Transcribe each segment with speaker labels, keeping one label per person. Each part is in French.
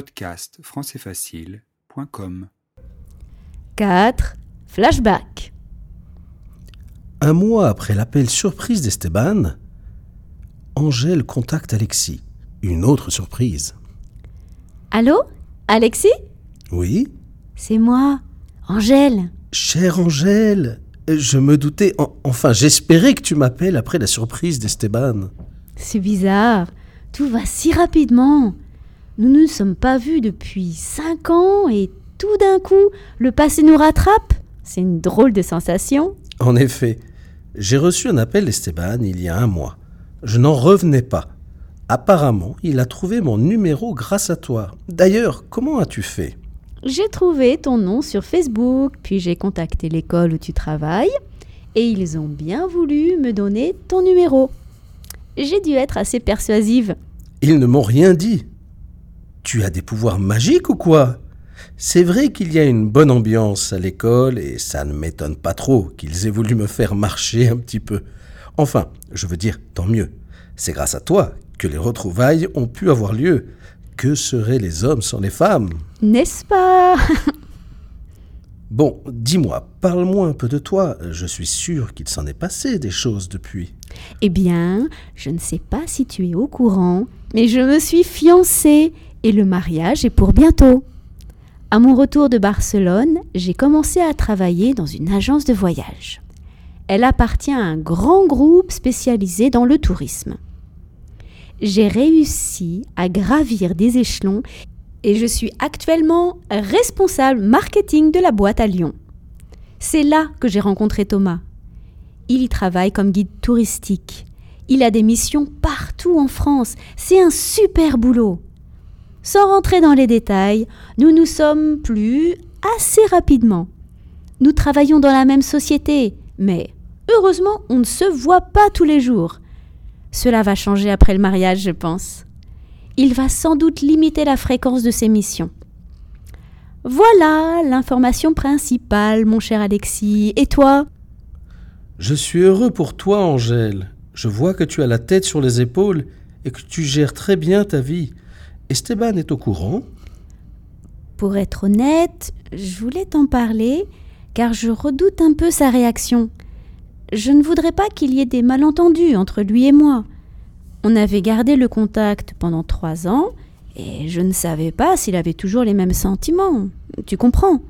Speaker 1: podcast françaisfacile.com
Speaker 2: 4. Flashback.
Speaker 3: Un mois après l'appel surprise d'Esteban, Angèle contacte Alexis. Une autre surprise.
Speaker 2: Allô? Alexis?
Speaker 3: Oui?
Speaker 2: C'est moi, Angèle.
Speaker 3: Chère Angèle, je me doutais, en- enfin j'espérais que tu m'appelles après la surprise d'Esteban.
Speaker 2: C'est bizarre. Tout va si rapidement. Nous ne nous sommes pas vus depuis 5 ans et tout d'un coup, le passé nous rattrape. C'est une drôle de sensation.
Speaker 3: En effet, j'ai reçu un appel d'Esteban il y a un mois. Je n'en revenais pas. Apparemment, il a trouvé mon numéro grâce à toi. D'ailleurs, comment as-tu fait?
Speaker 2: J'ai trouvé ton nom sur Facebook, puis j'ai contacté l'école où tu travailles, et ils ont bien voulu me donner ton numéro. J'ai dû être assez persuasive.
Speaker 3: Ils ne m'ont rien dit. Tu as des pouvoirs magiques ou quoi? C'est vrai qu'il y a une bonne ambiance à l'école et ça ne m'étonne pas trop qu'ils aient voulu me faire marcher un petit peu. Enfin, je veux dire, tant mieux. C'est grâce à toi que les retrouvailles ont pu avoir lieu. Que seraient les hommes sans les femmes?
Speaker 2: N'est-ce pas?
Speaker 3: Bon, dis-moi, parle-moi un peu de toi. Je suis sûr qu'il s'en est passé des choses depuis.
Speaker 2: Eh bien, je ne sais pas si tu es au courant, mais je me suis fiancée et le mariage est pour bientôt. À mon retour de Barcelone, j'ai commencé à travailler dans une agence de voyage. Elle appartient à un grand groupe spécialisé dans le tourisme. J'ai réussi à gravir des échelons et je suis actuellement responsable marketing de la boîte à Lyon. C'est là que j'ai rencontré Thomas. Il y travaille comme guide touristique. Il a des missions partout en France. C'est un super boulot. Sans rentrer dans les détails, nous nous sommes plus assez rapidement. Nous travaillons dans la même société, mais heureusement, on ne se voit pas tous les jours. Cela va changer après le mariage, je pense. Il va sans doute limiter la fréquence de ses missions. Voilà l'information principale, mon cher Alexis. Et toi?
Speaker 3: Je suis heureux pour toi, Angèle. Je vois que tu as la tête sur les épaules et que tu gères très bien ta vie. Esteban est au courant
Speaker 2: Pour être honnête, je voulais t'en parler car je redoute un peu sa réaction. Je ne voudrais pas qu'il y ait des malentendus entre lui et moi. On avait gardé le contact pendant trois ans et je ne savais pas s'il avait toujours les mêmes sentiments. Tu comprends?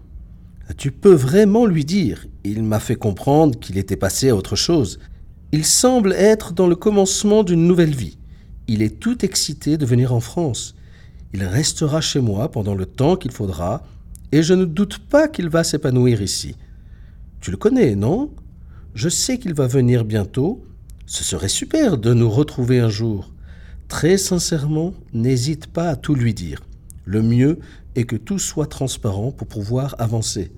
Speaker 3: Tu peux vraiment lui dire. Il m'a fait comprendre qu'il était passé à autre chose. Il semble être dans le commencement d'une nouvelle vie. Il est tout excité de venir en France. Il restera chez moi pendant le temps qu'il faudra, et je ne doute pas qu'il va s'épanouir ici. Tu le connais, non? Je sais qu'il va venir bientôt. Ce serait super de nous retrouver un jour. Très sincèrement, n'hésite pas à tout lui dire. Le mieux est que tout soit transparent pour pouvoir avancer.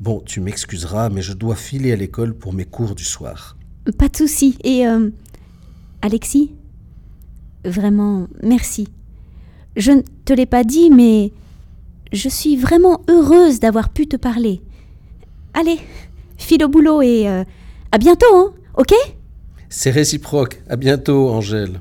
Speaker 3: Bon, tu m'excuseras, mais je dois filer à l'école pour mes cours du soir.
Speaker 2: Pas de souci. Et euh, Alexis? Vraiment, merci. Je ne te l'ai pas dit, mais je suis vraiment heureuse d'avoir pu te parler. Allez, file au boulot et euh, à bientôt, hein, ok?
Speaker 3: C'est réciproque. À bientôt, Angèle.